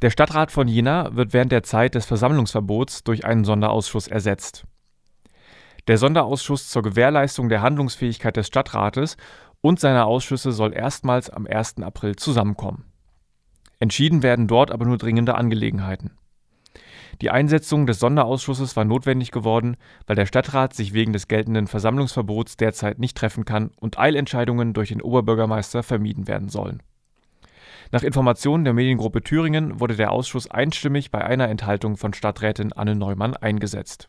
Der Stadtrat von Jena wird während der Zeit des Versammlungsverbots durch einen Sonderausschuss ersetzt. Der Sonderausschuss zur Gewährleistung der Handlungsfähigkeit des Stadtrates und seiner Ausschüsse soll erstmals am 1. April zusammenkommen. Entschieden werden dort aber nur dringende Angelegenheiten. Die Einsetzung des Sonderausschusses war notwendig geworden, weil der Stadtrat sich wegen des geltenden Versammlungsverbots derzeit nicht treffen kann und Eilentscheidungen durch den Oberbürgermeister vermieden werden sollen. Nach Informationen der Mediengruppe Thüringen wurde der Ausschuss einstimmig bei einer Enthaltung von Stadträtin Anne Neumann eingesetzt